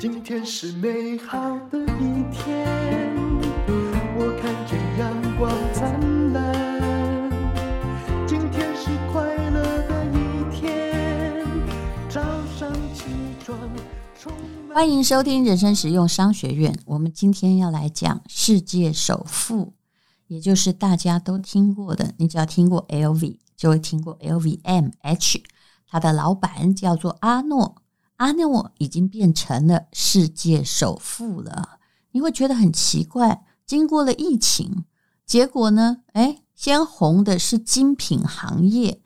今天是美好的一天，我看见阳光灿烂。今天是快乐的一天，早上起床。欢迎收听人生实用商学院。我们今天要来讲世界首富，也就是大家都听过的。你只要听过 LV，就会听过 LVMH。他的老板叫做阿诺。阿诺已经变成了世界首富了，你会觉得很奇怪。经过了疫情，结果呢？诶，先红的是精品行业，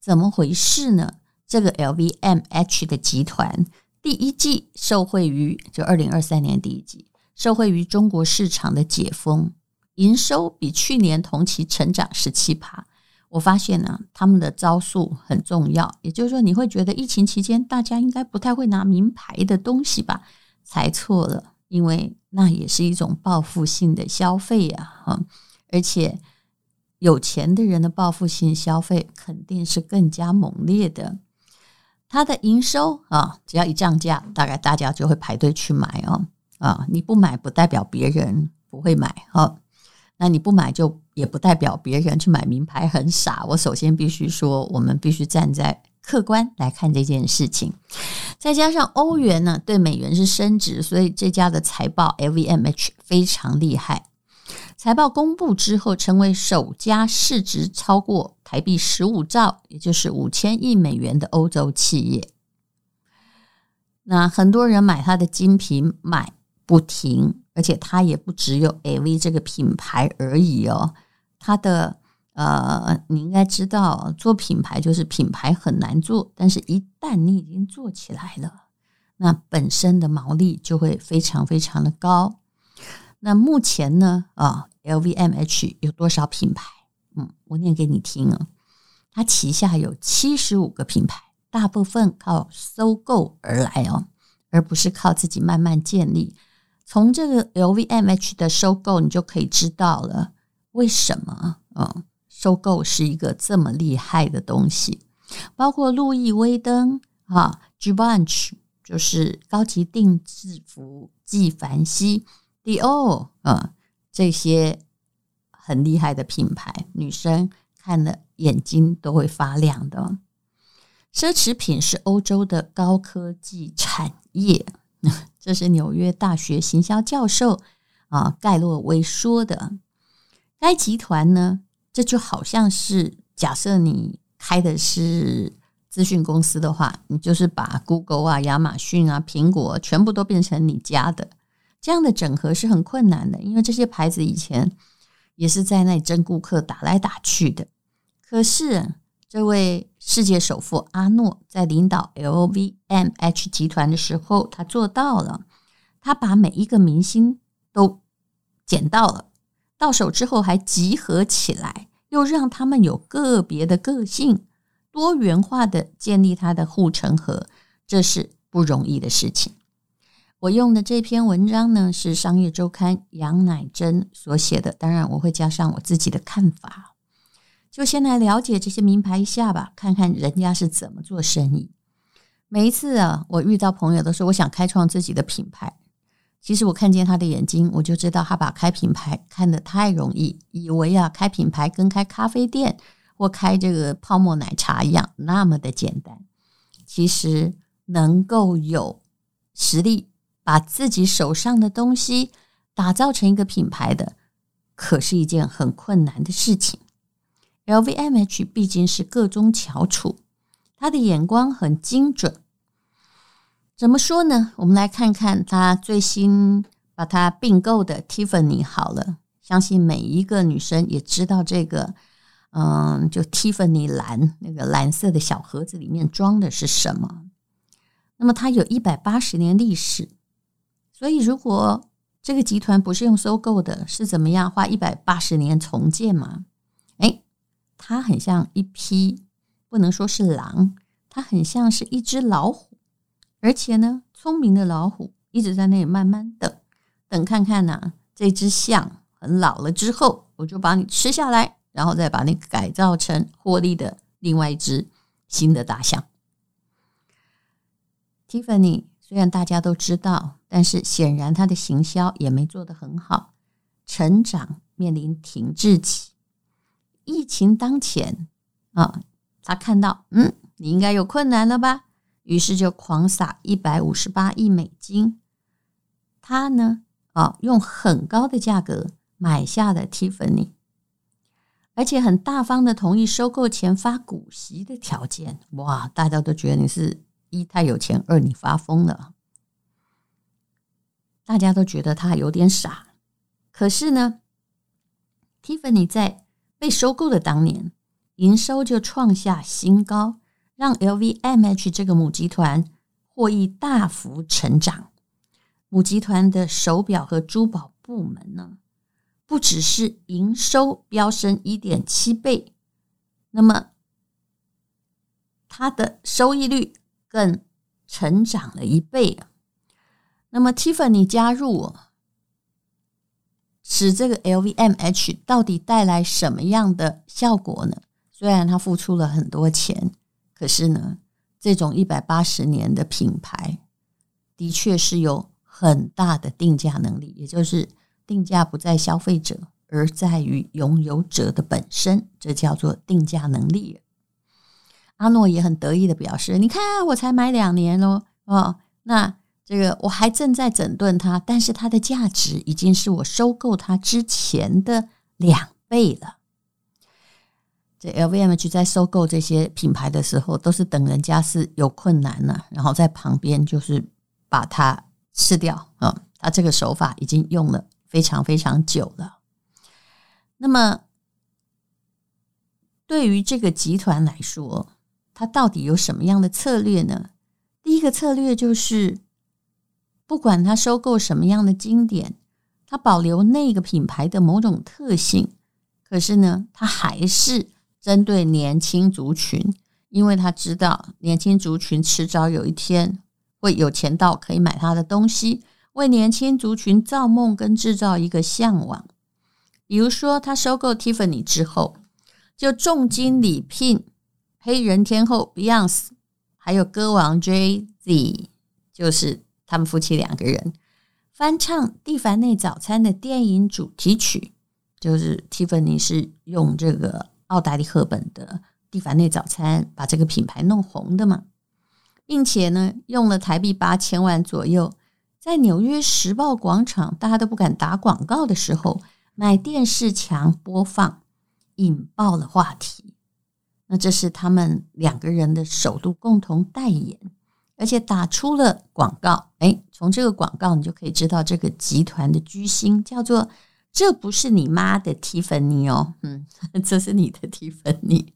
怎么回事呢？这个 LVMH 的集团第一季受惠于就二零二三年第一季受惠于中国市场的解封，营收比去年同期成长十七趴。我发现呢、他们的招数很重要。也就是说，你会觉得疫情期间大家应该不太会拿名牌的东西吧？猜错了，因为那也是一种报复性的消费呀，哈！而且有钱的人的报复性消费肯定是更加猛烈的。它的营收啊，只要一涨价，大概大家就会排队去买哦。啊，你不买不代表别人不会买哈。那你不买就也不代表别人去买名牌很傻。我首先必须说，我们必须站在客观来看这件事情。再加上欧元呢，对美元是升值，所以这家的财报 LVMH 非常厉害。财报公布之后，成为首家市值超过台币十五兆，也就是五千亿美元的欧洲企业。那很多人买它的精品买不停。而且它也不只有 LV 这个品牌而已哦，它的呃，你应该知道，做品牌就是品牌很难做，但是一旦你已经做起来了，那本身的毛利就会非常非常的高。那目前呢，啊，LVMH 有多少品牌？嗯，我念给你听啊，它旗下有七十五个品牌，大部分靠收购而来哦，而不是靠自己慢慢建立。从这个 LVMH 的收购，你就可以知道了为什么嗯，收购是一个这么厉害的东西。包括路易威登啊，Givenchy 就是高级定制服，纪梵希、，Dior 啊，这些很厉害的品牌，女生看了眼睛都会发亮的。奢侈品是欧洲的高科技产业。这是纽约大学行销教授啊盖洛威说的。该集团呢，这就好像是假设你开的是资讯公司的话，你就是把 Google 啊、亚马逊啊、苹果全部都变成你家的。这样的整合是很困难的，因为这些牌子以前也是在那里争顾客、打来打去的。可是这位。世界首富阿诺在领导 LVMH 集团的时候，他做到了。他把每一个明星都捡到了，到手之后还集合起来，又让他们有个别的个性，多元化的建立他的护城河，这是不容易的事情。我用的这篇文章呢，是商业周刊杨乃真所写的，当然我会加上我自己的看法。就先来了解这些名牌一下吧，看看人家是怎么做生意。每一次啊，我遇到朋友都说我想开创自己的品牌，其实我看见他的眼睛，我就知道他把开品牌看得太容易，以为啊开品牌跟开咖啡店或开这个泡沫奶茶一样那么的简单。其实能够有实力把自己手上的东西打造成一个品牌的，可是一件很困难的事情。LVMH 毕竟是个中翘楚，他的眼光很精准。怎么说呢？我们来看看他最新把他并购的 Tiffany 好了，相信每一个女生也知道这个，嗯，就 Tiffany 蓝那个蓝色的小盒子里面装的是什么？那么它有一百八十年历史，所以如果这个集团不是用收购的，是怎么样花一百八十年重建吗？它很像一匹，不能说是狼，它很像是一只老虎，而且呢，聪明的老虎一直在那里慢慢等，等看看呢、这只象很老了之后，我就把你吃下来，然后再把你改造成获利的另外一只新的大象。Tiffany 虽然大家都知道，但是显然它的行销也没做得很好，成长面临停滞期。疫情当前啊，他看到，嗯，你应该有困难了吧？于是就狂撒一百五十八亿美金。他呢，啊，用很高的价格买下了 Tiffany，而且很大方的同意收购前发股息的条件。哇，大家都觉得你是一太有钱，二你发疯了。大家都觉得他有点傻。可是呢，Tiffany 在被收购的当年，营收就创下新高，让 LVMH 这个母集团获益大幅成长。母集团的手表和珠宝部门呢，不只是营收飙升一点七倍，那么它的收益率更成长了一倍。那么 Tiffany 加入，使这个 LVMH 到底带来什么样的效果呢？虽然他付出了很多钱，可是呢，这种一百八十年的品牌，的确是有很大的定价能力，也就是定价不在消费者，而在于拥有者的本身，这叫做定价能力。阿诺也很得意的表示：“你看，我才买两年喽，哦，那。”这个我还正在整顿它，但是它的价值已经是我收购它之前的两倍了。这 LVMH 在收购这些品牌的时候，都是等人家是有困难了，然后在旁边就是把它吃掉啊。他这个手法已经用了非常非常久了。那么，对于这个集团来说，它到底有什么样的策略呢？第一个策略就是。不管他收购什么样的经典，他保留那个品牌的某种特性，可是呢，他还是针对年轻族群，因为他知道年轻族群迟早有一天会有钱到可以买他的东西，为年轻族群造梦跟制造一个向往。比如说，他收购 Tiffany 之后，就重金礼聘黑人天后 Beyonce，还有歌王 Jay-Z，就是。他们夫妻两个人翻唱《蒂凡内早餐》的电影主题曲，就是 Tiffany 是用这个奥黛丽·赫本的《蒂凡内早餐》把这个品牌弄红的嘛，并且呢，用了台币八千万左右，在纽约时报广场大家都不敢打广告的时候，买电视墙播放，引爆了话题。那这是他们两个人的首度共同代言。而且打出了广告，诶，从这个广告你就可以知道这个集团的居心叫做“这不是你妈的蒂芬尼哦，嗯，这是你的蒂芬尼”。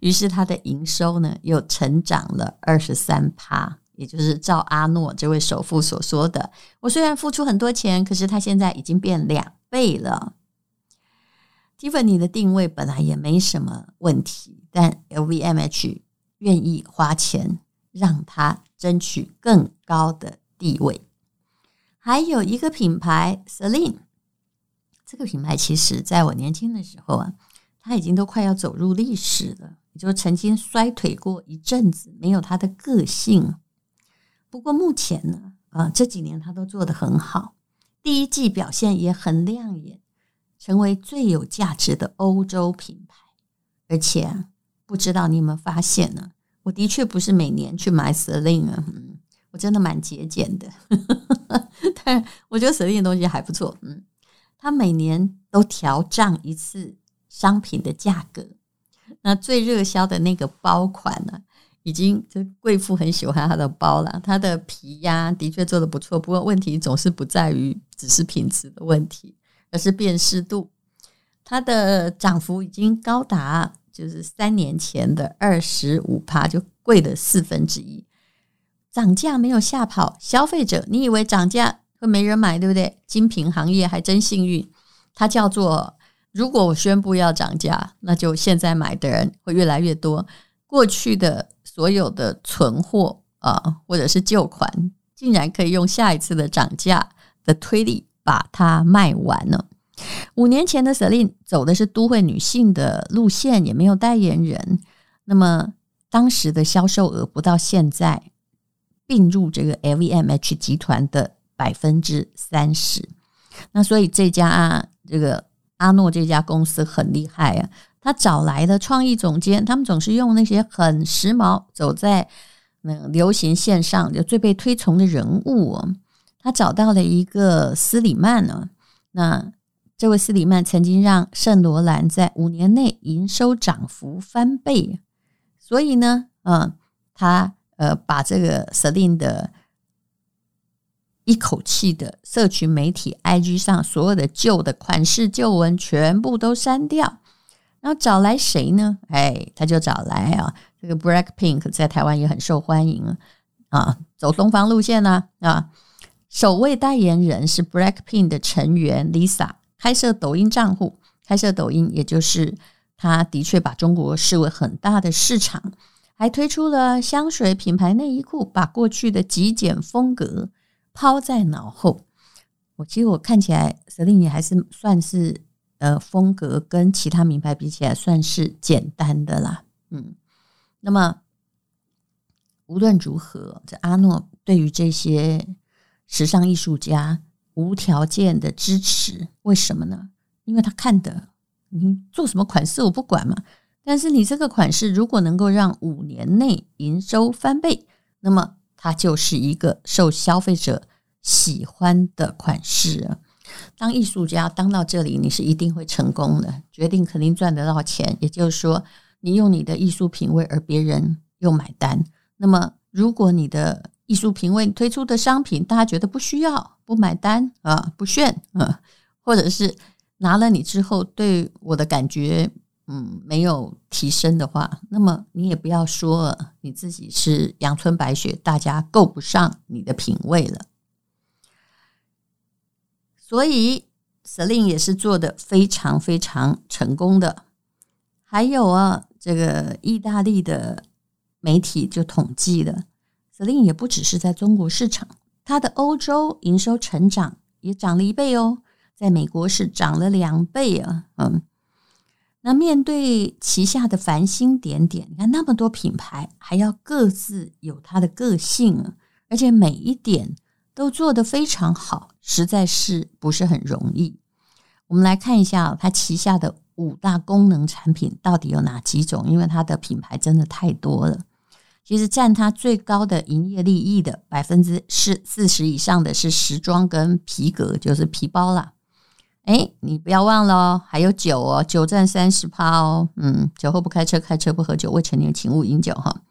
于是它的营收呢又成长了二十三趴，也就是照阿诺这位首富所说的：“我虽然付出很多钱，可是它现在已经变两倍了。”蒂芬尼的定位本来也没什么问题，但 LVMH 愿意花钱让它。争取更高的地位，还有一个品牌 Celine，这个品牌其实在我年轻的时候啊，它已经都快要走入历史了，就曾经衰退过一阵子，没有它的个性。不过目前呢，啊这几年它都做得很好，第一季表现也很亮眼，成为最有价值的欧洲品牌。而且，不知道你有没有发现呢？我的确不是每年去买 Celine 啊，嗯，我真的蛮节俭的，但我觉得 Celine 东西还不错，嗯，他每年都调涨一次商品的价格。那最热销的那个包款呢，已经这贵妇很喜欢它的包了，它的皮呀的确做得不错，不过问题总是不在于只是品质的问题，而是辨识度，它的涨幅已经高达。就是三年前的二十五趴，就贵了四分之一。涨价没有吓跑消费者，你以为涨价会没人买，对不对？精品行业还真幸运，它叫做：如果我宣布要涨价，那就现在买的人会越来越多。过去的所有的存货啊，或者是旧款，竟然可以用下一次的涨价的推力把它卖完了。五年前的 Celine 走的是都会女性的路线，也没有代言人。那么当时的销售额不到现在并入这个 LVMH 集团的百分之三十。那所以这家啊，这个阿诺这家公司很厉害啊，他找来的创意总监，他们总是用那些很时髦、走在那流行线上就最被推崇的人物哦。他找到了一个斯里曼呢，那这位斯里曼曾经让圣罗兰在五年内营收涨幅翻倍，所以呢，嗯，他呃把这个 Celine 的一口气的社群媒体 IG 上所有的旧的款式旧闻全部都删掉，然后找来谁呢？哎，他就找来啊，这个 Blackpink 在台湾也很受欢迎啊，走东方路线呢啊。啊首位代言人是 Blackpink 的成员 Lisa，开设抖音账户，开设抖音，也就是他的确把中国视为很大的市场，还推出了香水品牌内衣裤，把过去的极简风格抛在脑后。我其实我看起来，Celine 还是算是呃风格跟其他名牌比起来算是简单的啦。嗯，那么无论如何，这阿诺对于这些。时尚艺术家无条件的支持，为什么呢？因为他看的，你做什么款式我不管嘛，但是你这个款式如果能够让五年内营收翻倍，那么它就是一个受消费者喜欢的款式啊。当艺术家当到这里，你是一定会成功的，决定肯定赚得到钱。也就是说，你用你的艺术品味，而别人又买单。那么，如果你的艺术品味推出的商品，大家觉得不需要、不买单啊、不炫啊，或者是拿了你之后对我的感觉嗯没有提升的话，那么你也不要说你自己是阳春白雪，大家够不上你的品味了。所以 Celine 也是做得非常非常成功的。还有啊，这个意大利的媒体就统计了。Celine 也不只是在中国市场，它的欧洲营收成长也涨了一倍哦，在美国是涨了两倍啊。嗯，那面对旗下的繁星点点，你看那么多品牌，还要各自有它的个性，而且每一点都做得非常好，实在是不是很容易。我们来看一下它旗下的五大功能产品到底有哪几种，因为它的品牌真的太多了。其实占它最高的营业利益的百分之四四十以上的是时装跟皮革，就是皮包啦。哎，你不要忘了哦，还有酒哦，酒占三十趴哦。嗯，酒后不开车，开车不喝酒，未成年请勿饮酒哈。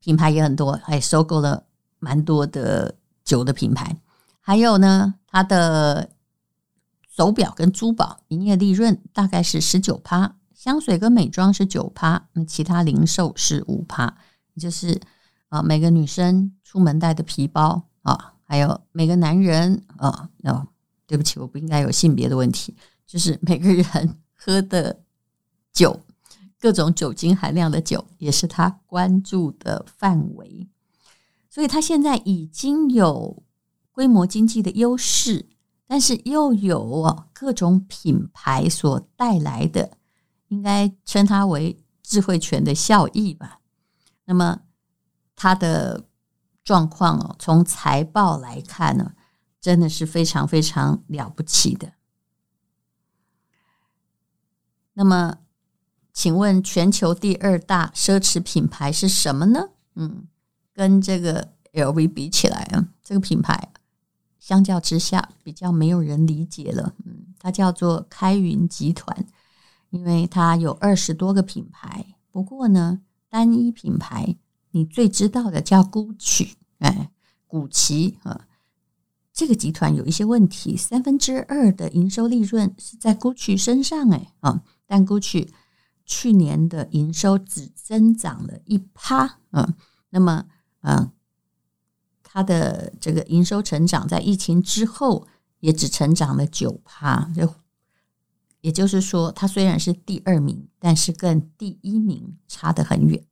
品牌也很多，还收购了蛮多的酒的品牌。还有呢，它的手表跟珠宝营业利润大概是十九趴，香水跟美妆是九趴，那其他零售是五趴。就是啊，每个女生出门带的皮包啊，还有每个男人啊，哦，对不起，我不应该有性别的问题。就是每个人喝的酒，各种酒精含量的酒，也是他关注的范围。所以，他现在已经有规模经济的优势，但是又有各种品牌所带来的，应该称它为智慧权的效益吧。那么，它的状况哦，从财报来看呢，真的是非常非常了不起的。那么，请问全球第二大奢侈品牌是什么呢？嗯，跟这个 LV 比起来啊，这个品牌相较之下比较没有人理解了。嗯，它叫做开云集团，因为它有二十多个品牌。不过呢，单一品牌，你最知道的叫 Gucci，哎，古奇啊，这个集团有一些问题，三分之二的营收利润是在 Gucci 身上，哎啊，但 Gucci 去年的营收只增长了一趴，嗯，那么嗯，它的这个营收成长在疫情之后也只成长了九趴，就。也就是说，他虽然是第二名，但是跟第一名差得很远。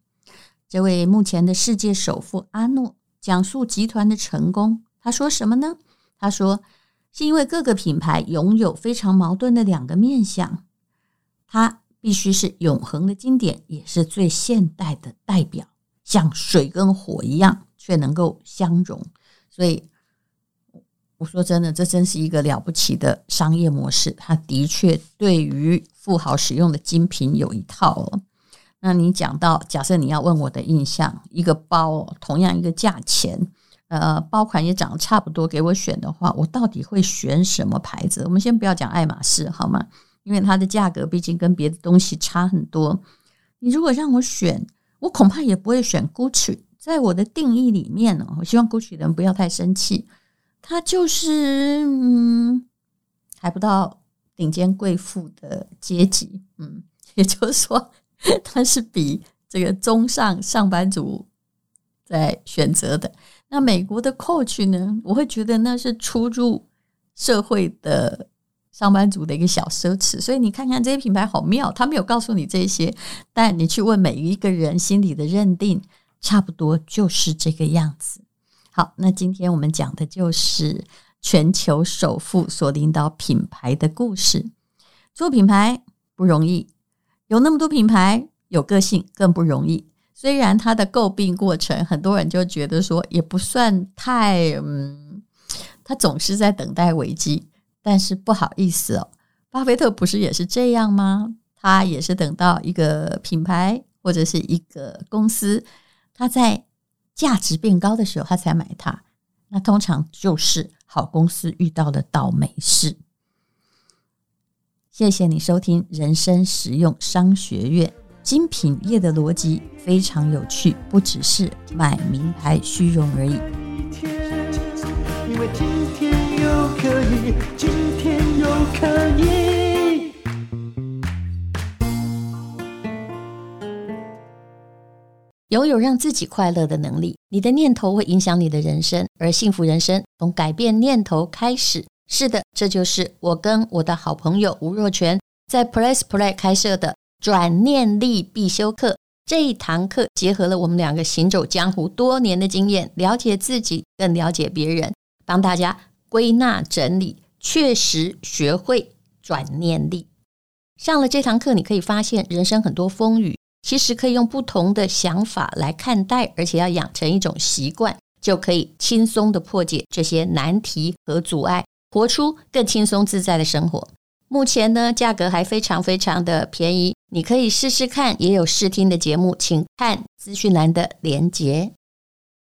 这位目前的世界首富阿诺讲述集团的成功，他说什么呢？他说是因为各个品牌拥有非常矛盾的两个面向，它必须是永恒的经典，也是最现代的代表，像水跟火一样，却能够相融。所以我说真的，这真是一个了不起的商业模式。它的确对于富豪使用的精品有一套哦。那你讲到，假设你要问我的印象，一个包同样一个价钱，呃，包款也长差不多，给我选的话，我到底会选什么牌子？我们先不要讲爱马仕，好吗？因为它的价格毕竟跟别的东西差很多。你如果让我选，我恐怕也不会选 Gucci。在我的定义里面呢，我希望 Gucci 的人不要太生气，它就是嗯，还不到顶尖贵妇的阶级，嗯，也就是说，它是比这个中上上班族在选择的。那美国的 Coach 呢，我会觉得那是出入社会的。上班族的一个小奢侈，所以你看看这些品牌好妙，他没有告诉你这些，但你去问每一个人心里的认定，差不多就是这个样子。好，那今天我们讲的就是全球首富所领导品牌的故事。做品牌不容易，有那么多品牌，有个性更不容易。虽然它的诟病过程，很多人就觉得说也不算太，嗯，他总是在等待危机。但是不好意思哦，巴菲特不是也是这样吗？他也是等到一个品牌或者是一个公司，他在价值变高的时候，他才买它。那通常就是好公司遇到了倒霉事。谢谢你收听人生实用商学院，精品业的逻辑非常有趣，不只是买名牌虚荣而已。可以，今天又可以。拥有让自己快乐的能力，你的念头会影响你的人生，而幸福人生从改变念头开始。是的，这就是我跟我的好朋友吴若泉在 Press Play 开设的转念力必修课。这一堂课结合了我们两个行走江湖多年的经验，了解自己，更了解别人，帮大家。归纳整理，确实学会转念力。上了这堂课，你可以发现人生很多风雨，其实可以用不同的想法来看待，而且要养成一种习惯，就可以轻松地破解这些难题和阻碍，活出更轻松自在的生活。目前呢，价格还非常非常的便宜，你可以试试看，也有试听的节目，请看资讯栏的连接。